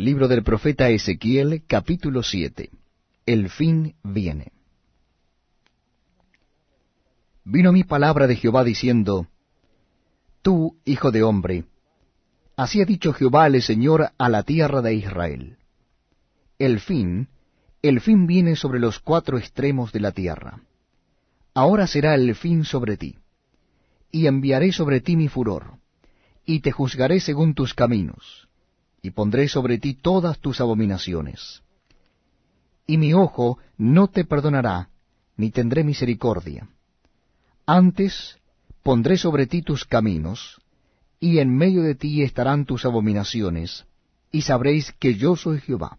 Libro del profeta Ezequiel, capítulo 7. El fin viene. Vino mi palabra de Jehová diciendo, Tú, hijo de hombre, así ha dicho Jehová el Señor a la tierra de Israel. El fin, el fin viene sobre los cuatro extremos de la tierra. Ahora será el fin sobre ti, y enviaré sobre ti mi furor, y te juzgaré según tus caminos y pondré sobre ti todas tus abominaciones. Y mi ojo no te perdonará, ni tendré misericordia. Antes pondré sobre ti tus caminos, y en medio de ti estarán tus abominaciones, y sabréis que yo soy Jehová.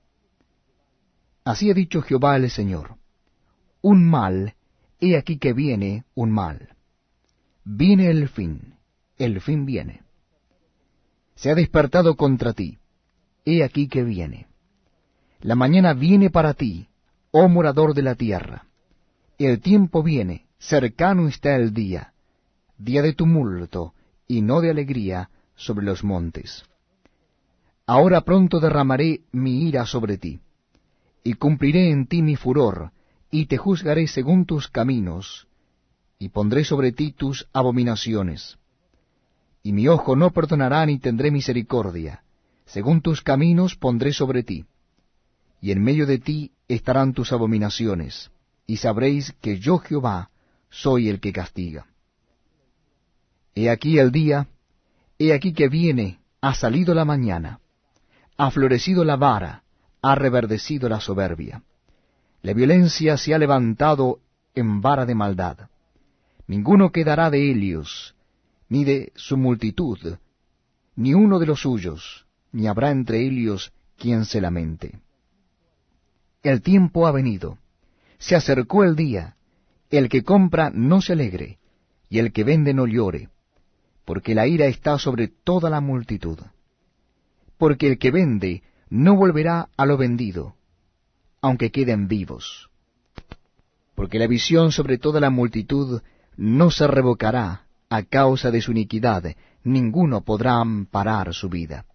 Así ha dicho Jehová el Señor. Un mal, he aquí que viene un mal. Viene el fin, el fin viene. Se ha despertado contra ti he aquí que viene. La mañana viene para ti, oh morador de la tierra. El tiempo viene, cercano está el día, día de tumulto y no de alegría sobre los montes. Ahora pronto derramaré mi ira sobre ti, y cumpliré en ti mi furor, y te juzgaré según tus caminos, y pondré sobre ti tus abominaciones. Y mi ojo no perdonará ni tendré misericordia, según tus caminos pondré sobre ti, y en medio de ti estarán tus abominaciones, y sabréis que yo Jehová soy el que castiga. He aquí el día, he aquí que viene, ha salido la mañana, ha florecido la vara, ha reverdecido la soberbia. La violencia se ha levantado en vara de maldad. Ninguno quedará de Helios, ni de su multitud, ni uno de los suyos, ni habrá entre ellos quien se lamente. El tiempo ha venido, se acercó el día, el que compra no se alegre, y el que vende no llore, porque la ira está sobre toda la multitud. Porque el que vende no volverá a lo vendido, aunque queden vivos. Porque la visión sobre toda la multitud no se revocará a causa de su iniquidad, ninguno podrá amparar su vida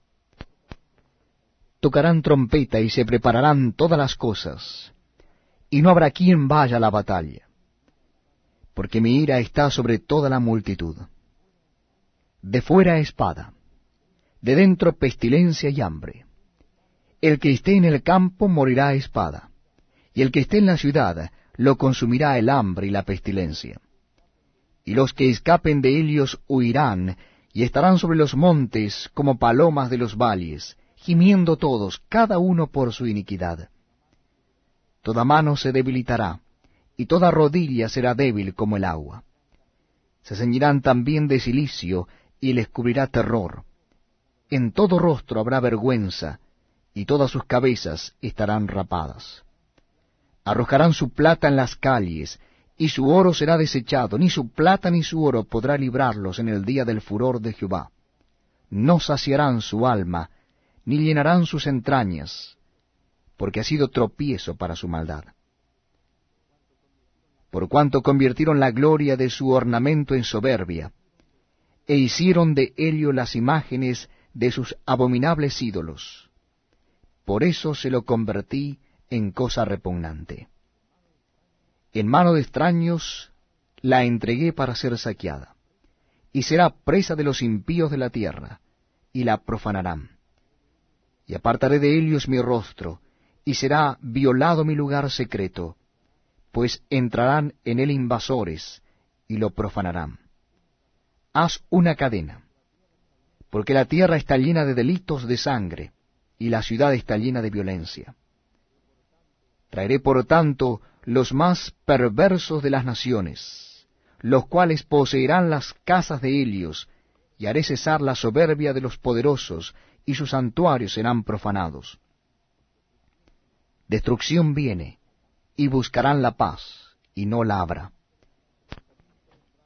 tocarán trompeta y se prepararán todas las cosas, y no habrá quien vaya a la batalla, porque mi ira está sobre toda la multitud. De fuera espada, de dentro pestilencia y hambre. El que esté en el campo morirá espada, y el que esté en la ciudad lo consumirá el hambre y la pestilencia. Y los que escapen de ellos huirán, y estarán sobre los montes como palomas de los valles, gimiendo todos, cada uno por su iniquidad. Toda mano se debilitará, y toda rodilla será débil como el agua. Se ceñirán también de silicio, y les cubrirá terror. En todo rostro habrá vergüenza, y todas sus cabezas estarán rapadas. Arrojarán su plata en las calles, y su oro será desechado, ni su plata ni su oro podrá librarlos en el día del furor de Jehová. No saciarán su alma, ni llenarán sus entrañas, porque ha sido tropiezo para su maldad. Por cuanto convirtieron la gloria de su ornamento en soberbia, e hicieron de Helio las imágenes de sus abominables ídolos. Por eso se lo convertí en cosa repugnante. En mano de extraños la entregué para ser saqueada, y será presa de los impíos de la tierra, y la profanarán y apartaré de ellos mi rostro, y será violado mi lugar secreto, pues entrarán en él invasores, y lo profanarán. Haz una cadena, porque la tierra está llena de delitos de sangre, y la ciudad está llena de violencia. Traeré por tanto los más perversos de las naciones, los cuales poseerán las casas de Helios, y haré cesar la soberbia de los poderosos, y sus santuarios serán profanados. Destrucción viene, y buscarán la paz, y no la habrá.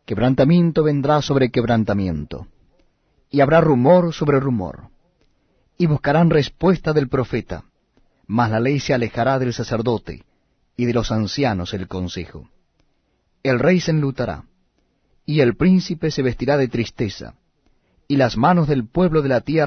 Quebrantamiento vendrá sobre quebrantamiento, y habrá rumor sobre rumor, y buscarán respuesta del profeta, mas la ley se alejará del sacerdote, y de los ancianos el consejo. El rey se enlutará, y el príncipe se vestirá de tristeza, y las manos del pueblo de la tierra